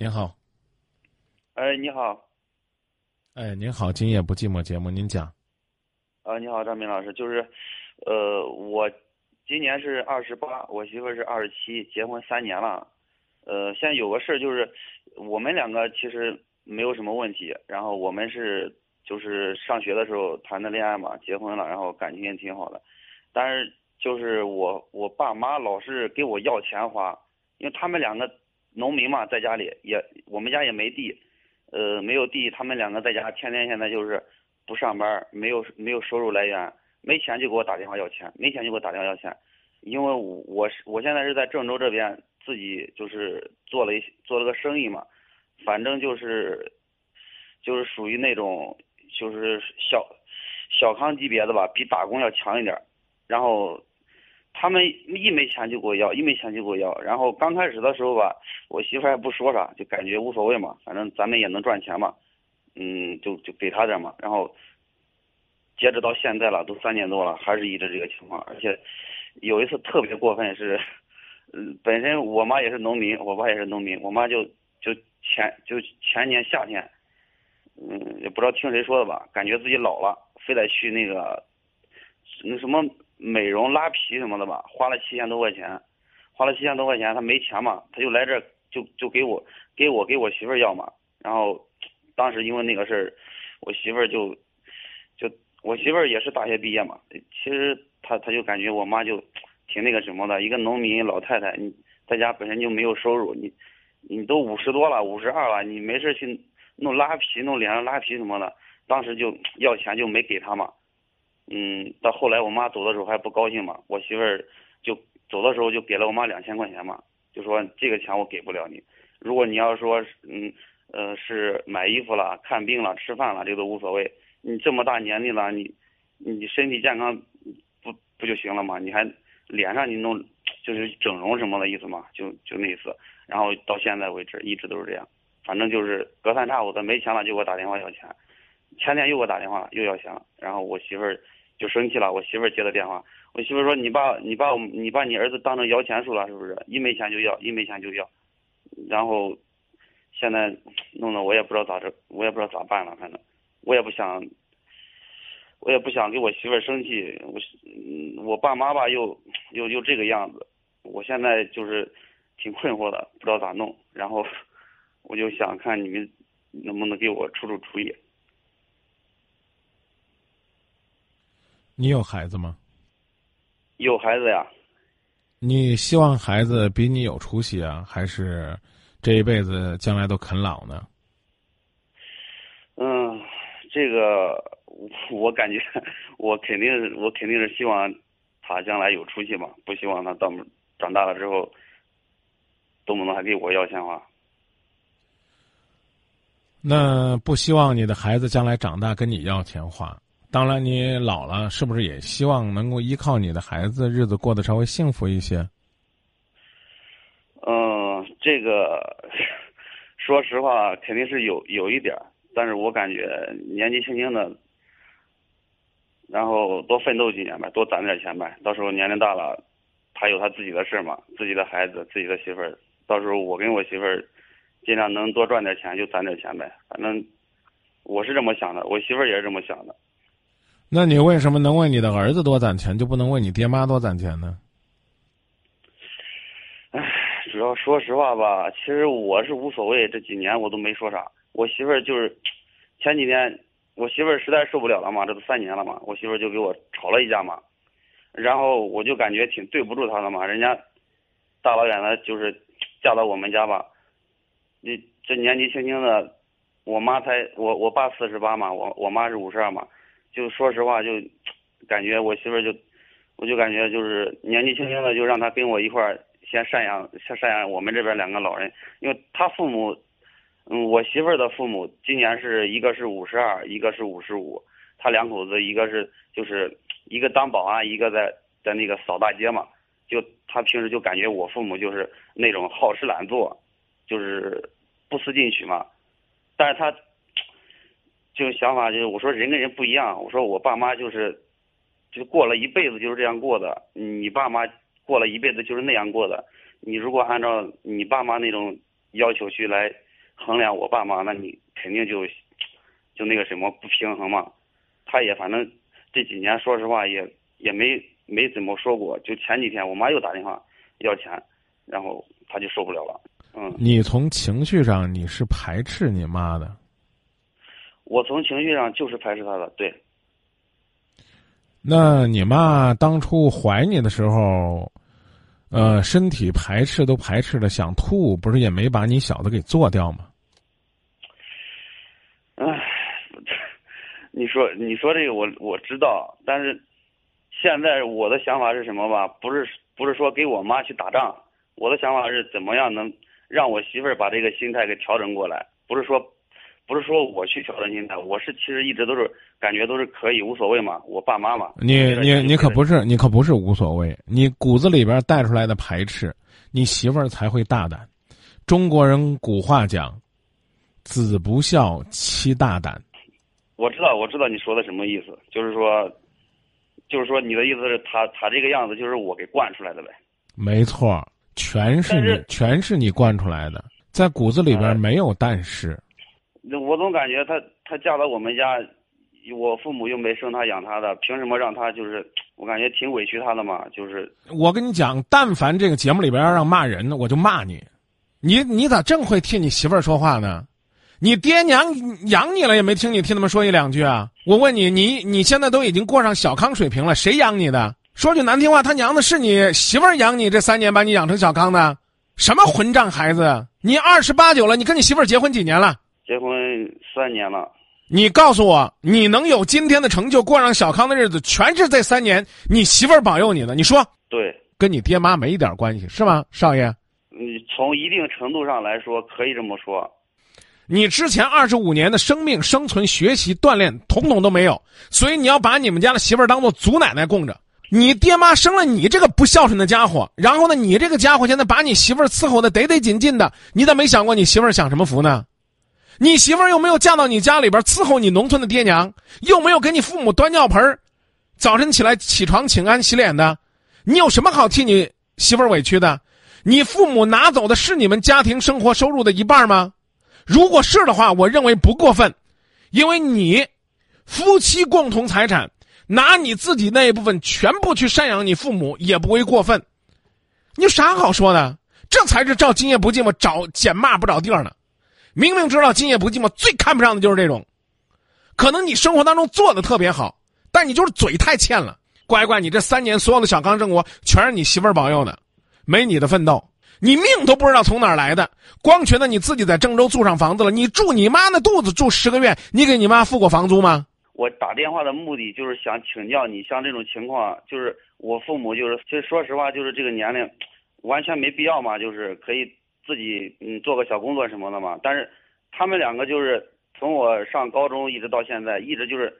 您好，哎，你好，哎，您好，今夜不寂寞节目，您讲。啊，你好，张明老师，就是，呃，我今年是二十八，我媳妇是二十七，结婚三年了，呃，现在有个事儿就是，我们两个其实没有什么问题，然后我们是就是上学的时候谈的恋爱嘛，结婚了，然后感情也挺好的，但是就是我我爸妈老是给我要钱花，因为他们两个。农民嘛，在家里也，我们家也没地，呃，没有地，他们两个在家天天现在就是不上班，没有没有收入来源，没钱就给我打电话要钱，没钱就给我打电话要钱，因为我我是我现在是在郑州这边自己就是做了一做了个生意嘛，反正就是就是属于那种就是小小康级别的吧，比打工要强一点，然后。他们一没钱就给我要，一没钱就给我要。然后刚开始的时候吧，我媳妇还不说啥，就感觉无所谓嘛，反正咱们也能赚钱嘛，嗯，就就给他点嘛。然后截止到现在了，都三年多了，还是一直这个情况。而且有一次特别过分是，嗯，本身我妈也是农民，我爸也是农民，我妈就就前就前年夏天，嗯，也不知道听谁说的吧，感觉自己老了，非得去那个那什么。美容拉皮什么的吧，花了七千多块钱，花了七千多块钱，他没钱嘛，他就来这就就给我给我给我媳妇儿要嘛，然后当时因为那个事儿，我媳妇儿就就我媳妇儿也是大学毕业嘛，其实他他就感觉我妈就挺那个什么的，一个农民老太太，你在家本身就没有收入，你你都五十多了，五十二了，你没事去弄拉皮弄脸上拉皮什么的，当时就要钱就没给他嘛。嗯，到后来我妈走的时候还不高兴嘛，我媳妇儿就走的时候就给了我妈两千块钱嘛，就说这个钱我给不了你，如果你要说嗯呃是买衣服了、看病了、吃饭了，这都无所谓。你这么大年龄了，你你身体健康不不就行了吗？你还脸上你弄就是整容什么的意思嘛？就就那意思。然后到现在为止一直都是这样，反正就是隔三差五的没钱了就给我打电话要钱，前天又给我打电话了又要钱了，然后我媳妇儿。就生气了，我媳妇儿接的电话，我媳妇说：“你把你把我你把你儿子当成摇钱树了，是不是？一没钱就要，一没钱就要。”然后现在弄得我也不知道咋着，我也不知道咋办了。反正我也不想，我也不想给我媳妇儿生气。我我爸妈吧又又又这个样子，我现在就是挺困惑的，不知道咋弄。然后我就想看你们能不能给我出出主意。你有孩子吗？有孩子呀。你希望孩子比你有出息啊，还是这一辈子将来都啃老呢？嗯，这个我感觉我肯定我肯定是希望他将来有出息嘛，不希望他到长大了之后动不动还给我要钱花。那不希望你的孩子将来长大跟你要钱花。当然，你老了，是不是也希望能够依靠你的孩子，日子过得稍微幸福一些？嗯，这个说实话，肯定是有有一点儿，但是我感觉年纪轻轻的，然后多奋斗几年呗，多攒点钱呗，到时候年龄大了，他有他自己的事嘛，自己的孩子，自己的媳妇儿，到时候我跟我媳妇儿尽量能多赚点钱就攒点钱呗，反正我是这么想的，我媳妇儿也是这么想的。那你为什么能为你的儿子多攒钱，就不能为你爹妈多攒钱呢？唉，主要说实话吧，其实我是无所谓，这几年我都没说啥。我媳妇儿就是前几天，我媳妇儿实在受不了了嘛，这都三年了嘛，我媳妇儿就给我吵了一架嘛，然后我就感觉挺对不住她的嘛，人家大老远的就是嫁到我们家吧，你这年纪轻轻的，我妈才我我爸四十八嘛，我我妈是五十二嘛。就说实话，就感觉我媳妇儿就，我就感觉就是年纪轻轻的就让她跟我一块儿先赡养，先赡养我们这边两个老人，因为她父母，嗯，我媳妇儿的父母今年是一个是五十二，一个是五十五，他两口子一个是就是一个当保安，一个在在那个扫大街嘛，就他平时就感觉我父母就是那种好吃懒做，就是不思进取嘛，但是他。就想法就是，我说人跟人不一样。我说我爸妈就是，就过了一辈子就是这样过的。你爸妈过了一辈子就是那样过的。你如果按照你爸妈那种要求去来衡量我爸妈，那你肯定就就那个什么不平衡嘛。他也反正这几年说实话也也没没怎么说过，就前几天我妈又打电话要钱，然后他就受不了了。嗯，你从情绪上你是排斥你妈的，我从情绪上就是排斥他的，对。那你妈当初怀你的时候，呃，身体排斥都排斥的想吐，不是也没把你小子给做掉吗？唉，你说你说这个我我知道，但是现在我的想法是什么吧？不是不是说给我妈去打仗，我的想法是怎么样能让我媳妇儿把这个心态给调整过来？不是说不是说我去挑战心态，我是其实一直都是感觉都是可以无所谓嘛，我爸妈嘛。你你你可不是你可不是无所谓，你骨子里边带出来的排斥，你媳妇儿才会大胆。中国人古话讲。子不孝，妻大胆。我知道，我知道你说的什么意思，就是说，就是说，你的意思是他他这个样子就是我给惯出来的呗？没错，全是你，全是你惯出来的，在骨子里边没有但是。那我总感觉他他嫁到我们家，我父母又没生他养他的，凭什么让他就是？我感觉挺委屈他的嘛，就是。我跟你讲，但凡这个节目里边要让骂人的，我就骂你。你你咋正会替你媳妇儿说话呢？你爹娘养你了也没听你替他们说一两句啊！我问你，你你现在都已经过上小康水平了，谁养你的？说句难听话，他娘的是你媳妇儿养你，这三年把你养成小康的，什么混账孩子！你二十八九了，你跟你媳妇儿结婚几年了？结婚三年了。你告诉我，你能有今天的成就，过上小康的日子，全是这三年你媳妇儿保佑你的？你说？对，跟你爹妈没一点关系，是吗，少爷？你从一定程度上来说，可以这么说。你之前二十五年的生命、生存、学习、锻炼，统统都没有，所以你要把你们家的媳妇儿当做祖奶奶供着。你爹妈生了你这个不孝顺的家伙，然后呢，你这个家伙现在把你媳妇儿伺候的得得紧紧的，你咋没想过你媳妇儿享什么福呢？你媳妇儿又没有嫁到你家里边伺候你农村的爹娘，又没有给你父母端尿盆早晨起来起床请安洗脸的，你有什么好替你媳妇儿委屈的？你父母拿走的是你们家庭生活收入的一半吗？如果是的话，我认为不过分，因为你夫妻共同财产，拿你自己那一部分全部去赡养你父母，也不为过分。你有啥好说的？这才是照今夜不寂寞找捡骂不着地儿呢。明明知道今夜不寂寞最看不上的就是这种，可能你生活当中做的特别好，但你就是嘴太欠了。乖乖，你这三年所有的小康生活全是你媳妇儿保佑的，没你的奋斗。你命都不知道从哪儿来的，光觉得你自己在郑州住上房子了。你住你妈那肚子住十个月，你给你妈付过房租吗？我打电话的目的就是想请教你，像这种情况，就是我父母就是，其实说实话，就是这个年龄，完全没必要嘛，就是可以自己嗯做个小工作什么的嘛。但是他们两个就是从我上高中一直到现在，一直就是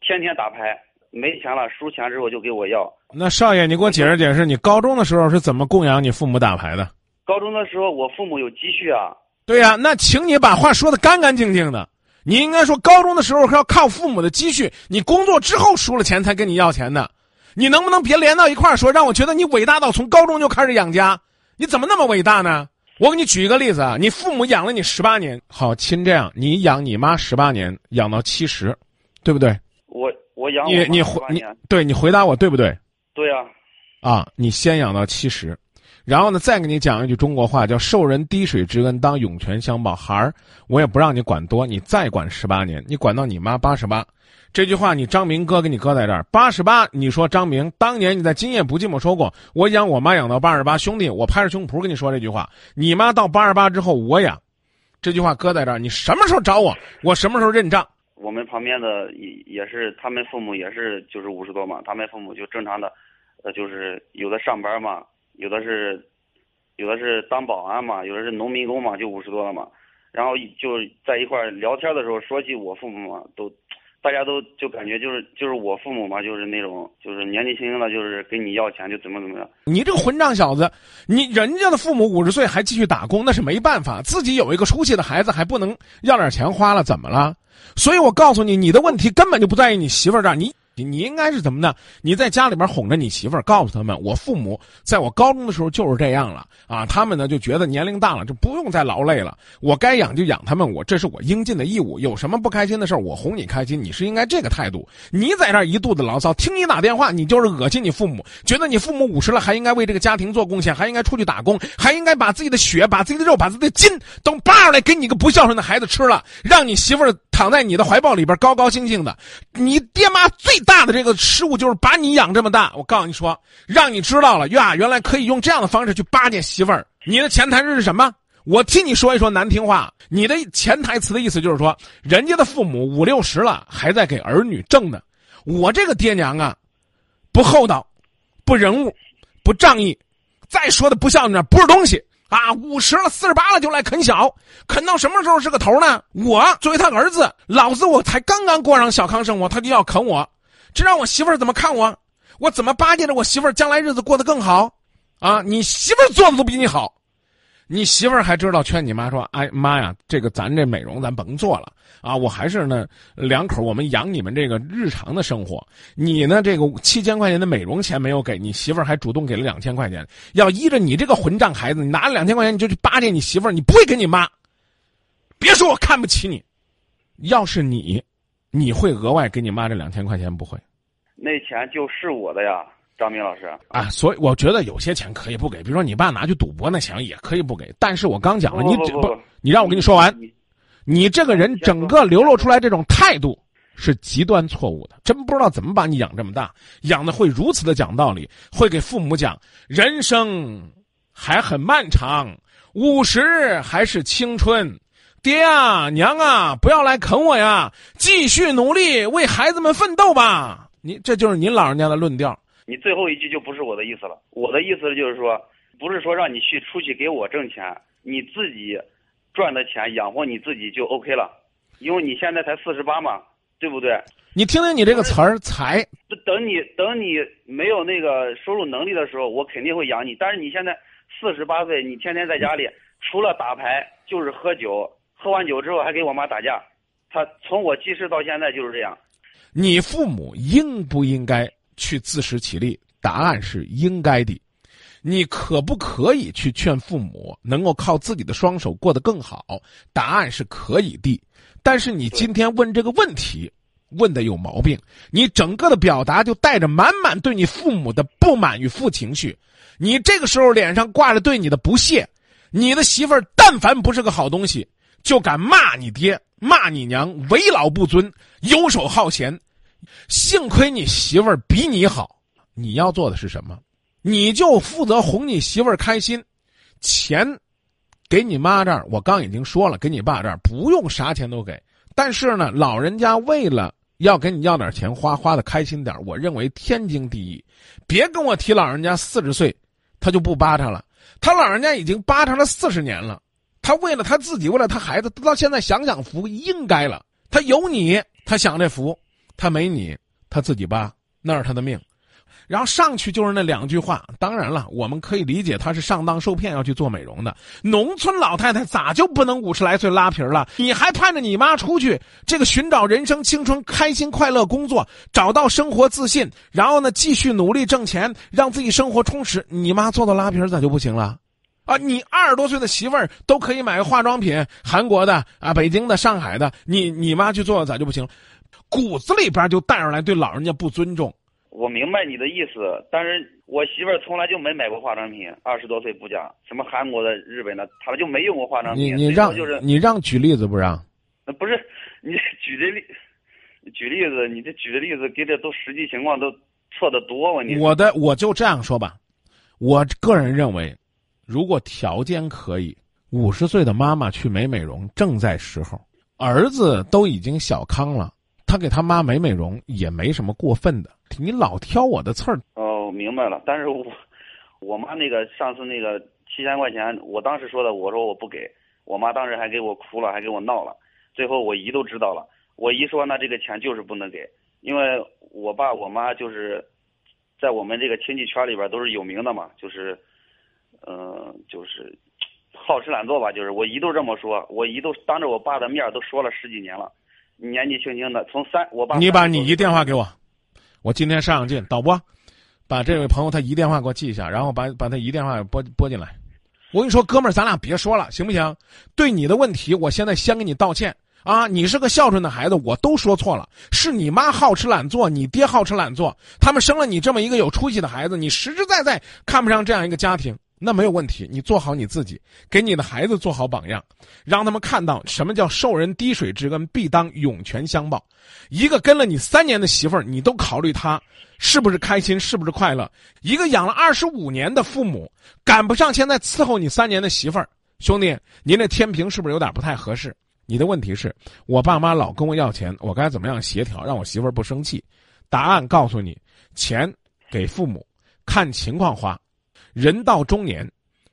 天天打牌。没钱了，输钱之后就给我要。那少爷，你给我解释解释，你高中的时候是怎么供养你父母打牌的？高中的时候，我父母有积蓄啊。对呀，那请你把话说的干干净净的。你应该说，高中的时候是要靠父母的积蓄，你工作之后输了钱才跟你要钱的。你能不能别连到一块儿说，让我觉得你伟大到从高中就开始养家？你怎么那么伟大呢？我给你举一个例子啊，你父母养了你十八年，好亲这样，你养你妈十八年，养到七十，对不对？我。我养你，你回你，对你回答我对不对？对呀。啊，你先养到七十，然后呢，再给你讲一句中国话，叫“受人滴水之恩，当涌泉相报”。孩儿，我也不让你管多，你再管十八年，你管到你妈八十八。这句话，你张明哥给你搁在这儿，八十八。你说张明，当年你在《今夜不寂寞》说过，我养我妈养到八十八，兄弟，我拍着胸脯跟你说这句话，你妈到八十八之后我养，这句话搁在这儿，你什么时候找我，我什么时候认账。我们旁边的也也是，他们父母也是就是五十多嘛，他们父母就正常的，呃，就是有的上班嘛，有的是，有的是当保安嘛，有的是农民工嘛，就五十多了嘛，然后就在一块聊天的时候说起我父母嘛，都。大家都就感觉就是就是我父母嘛，就是那种就是年纪轻轻的，就是跟你要钱就怎么怎么样。你这个混账小子，你人家的父母五十岁还继续打工，那是没办法。自己有一个出息的孩子还不能要点钱花了，怎么了？所以我告诉你，你的问题根本就不在于你媳妇儿这儿。你你你应该是怎么呢？你在家里边哄着你媳妇儿，告诉他们，我父母在我高中的时候就是这样了啊。他们呢就觉得年龄大了，就不用再劳累了。我该养就养他们，我这是我应尽的义务。有什么不开心的事儿，我哄你开心，你是应该这个态度。你在这一肚子牢骚，听你打电话，你就是恶心你父母，觉得你父母五十了还应该为这个家庭做贡献，还应该出去打工，还应该把自己的血、把自己的肉、把自己的筋都扒出来给你个不孝顺的孩子吃了，让你媳妇儿躺在你的怀抱里边高高兴兴的。你爹妈最大的这个失误就是把你养这么大。我告诉你说，让你知道了呀，原来可以用这样的方式去巴结媳妇儿。你的潜台词是什么？我替你说一说难听话。你的潜台词的意思就是说，人家的父母五六十了还在给儿女挣呢，我这个爹娘啊，不厚道，不人物，不仗义，再说的不孝点不是东西啊！五十了、四十八了就来啃小，啃到什么时候是个头呢？我作为他儿子，老子我才刚刚过上小康生活，他就要啃我，这让我媳妇儿怎么看我？我怎么巴结着我媳妇儿将来日子过得更好？啊，你媳妇儿做的都比你好。你媳妇儿还知道劝你妈说：“哎妈呀，这个咱这美容咱甭做了啊！我还是呢两口我们养你们这个日常的生活。你呢这个七千块钱的美容钱没有给你媳妇儿，还主动给了两千块钱。要依着你这个混账孩子，你拿了两千块钱你就去巴结你媳妇儿，你不会给你妈。别说我看不起你，要是你，你会额外给你妈这两千块钱不会？那钱就是我的呀。”张明老师啊，所以我觉得有些钱可以不给，比如说你爸拿去赌博那钱也可以不给。但是我刚讲了，你不，你让我跟你说完，你这个人整个流露出来这种态度是极端错误的，真不知道怎么把你养这么大，养的会如此的讲道理，会给父母讲人生还很漫长，五十还是青春，爹啊娘啊不要来啃我呀，继续努力为孩子们奋斗吧。你这就是您老人家的论调。你最后一句就不是我的意思了，我的意思就是说，不是说让你去出去给我挣钱，你自己赚的钱养活你自己就 OK 了，因为你现在才四十八嘛，对不对？你听听你这个词儿“才”，等你等你没有那个收入能力的时候，我肯定会养你。但是你现在四十八岁，你天天在家里除了打牌就是喝酒，喝完酒之后还给我妈打架，他从我记事到现在就是这样。你父母应不应该？去自食其力，答案是应该的。你可不可以去劝父母能够靠自己的双手过得更好？答案是可以的。但是你今天问这个问题，问的有毛病。你整个的表达就带着满满对你父母的不满与负情绪。你这个时候脸上挂着对你的不屑，你的媳妇儿但凡不是个好东西，就敢骂你爹、骂你娘，为老不尊，游手好闲。幸亏你媳妇儿比你好，你要做的是什么？你就负责哄你媳妇儿开心，钱给你妈这儿，我刚已经说了，给你爸这儿不用啥钱都给。但是呢，老人家为了要给你要点钱花，花的开心点我认为天经地义。别跟我提老人家四十岁，他就不巴他了。他老人家已经巴他了四十年了，他为了他自己，为了他孩子，到现在享享福应该了。他有你，他享这福。他没你，他自己扒，那是他的命。然后上去就是那两句话。当然了，我们可以理解他是上当受骗要去做美容的。农村老太太咋就不能五十来岁拉皮了？你还盼着你妈出去这个寻找人生青春、开心快乐工作，找到生活自信，然后呢继续努力挣钱，让自己生活充实？你妈做到拉皮咋就不行了？啊，你二十多岁的媳妇儿都可以买个化妆品，韩国的啊，北京的、上海的，你你妈去做咋就不行？骨子里边就带上来对老人家不尊重。我明白你的意思，但是我媳妇儿从来就没买过化妆品，二十多岁不讲，什么韩国的、日本的，她就没用过化妆品。你你让就是你让举例子不让？那不是你 举的例，举例子，你这举的例子给的都实际情况都错的多。我你我的我就这样说吧，我个人认为，如果条件可以，五十岁的妈妈去美美容正在时候，儿子都已经小康了。他给他妈美美容也没什么过分的，你老挑我的刺儿。哦，明白了。但是我我妈那个上次那个七千块钱，我当时说的，我说我不给，我妈当时还给我哭了，还给我闹了。最后我姨都知道了，我姨说那这个钱就是不能给，因为我爸我妈就是在我们这个亲戚圈里边都是有名的嘛，就是嗯，就是好吃懒做吧，就是我姨都这么说，我姨都当着我爸的面都说了十几年了。年纪轻轻的，从三我爸，你把你姨电话给我，我今天上上劲，导播，把这位朋友他姨电话给我记一下，然后把把他姨电话拨拨进来。我跟你说，哥们儿，咱俩别说了，行不行？对你的问题，我现在先给你道歉啊！你是个孝顺的孩子，我都说错了，是你妈好吃懒做，你爹好吃懒做，他们生了你这么一个有出息的孩子，你实实在在看不上这样一个家庭。那没有问题，你做好你自己，给你的孩子做好榜样，让他们看到什么叫受人滴水之恩，必当涌泉相报。一个跟了你三年的媳妇儿，你都考虑她是不是开心，是不是快乐；一个养了二十五年的父母，赶不上现在伺候你三年的媳妇儿，兄弟，您这天平是不是有点不太合适？你的问题是我爸妈老跟我要钱，我该怎么样协调，让我媳妇儿不生气？答案告诉你：钱给父母，看情况花。人到中年，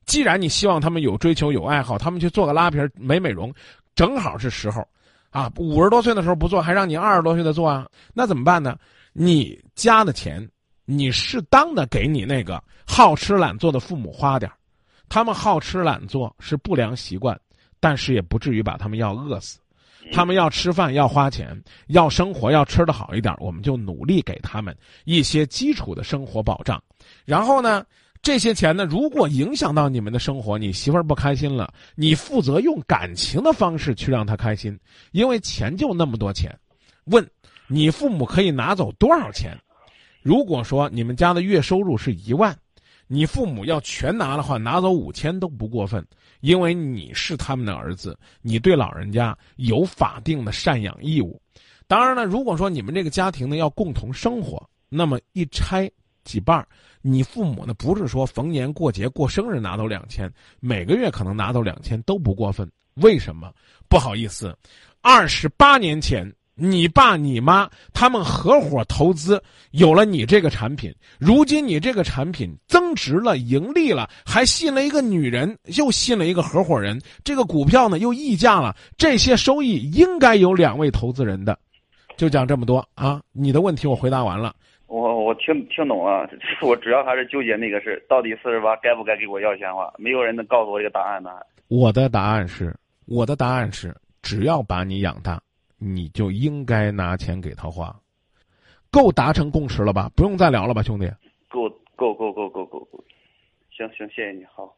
既然你希望他们有追求、有爱好，他们去做个拉皮、美美容，正好是时候，啊，五十多岁的时候不做，还让你二十多岁的做啊？那怎么办呢？你家的钱，你适当的给你那个好吃懒做的父母花点他们好吃懒做是不良习惯，但是也不至于把他们要饿死。他们要吃饭，要花钱，要生活，要吃的好一点，我们就努力给他们一些基础的生活保障，然后呢？这些钱呢，如果影响到你们的生活，你媳妇儿不开心了，你负责用感情的方式去让她开心，因为钱就那么多钱。问，你父母可以拿走多少钱？如果说你们家的月收入是一万，你父母要全拿的话，拿走五千都不过分，因为你是他们的儿子，你对老人家有法定的赡养义务。当然了，如果说你们这个家庭呢要共同生活，那么一拆。几半儿，你父母呢？不是说逢年过节过生日拿走两千，每个月可能拿走两千都不过分。为什么？不好意思，二十八年前，你爸你妈他们合伙投资，有了你这个产品。如今你这个产品增值了，盈利了，还信了一个女人，又信了一个合伙人。这个股票呢又溢价了，这些收益应该有两位投资人的。就讲这么多啊！你的问题我回答完了。我我听听懂了，我主要还是纠结那个事，到底四十八该不该给我要钱花？没有人能告诉我这个答案呢。我的答案是，我的答案是，只要把你养大，你就应该拿钱给他花，够达成共识了吧？不用再聊了吧，兄弟？够够够够够够够，行行，谢谢你好。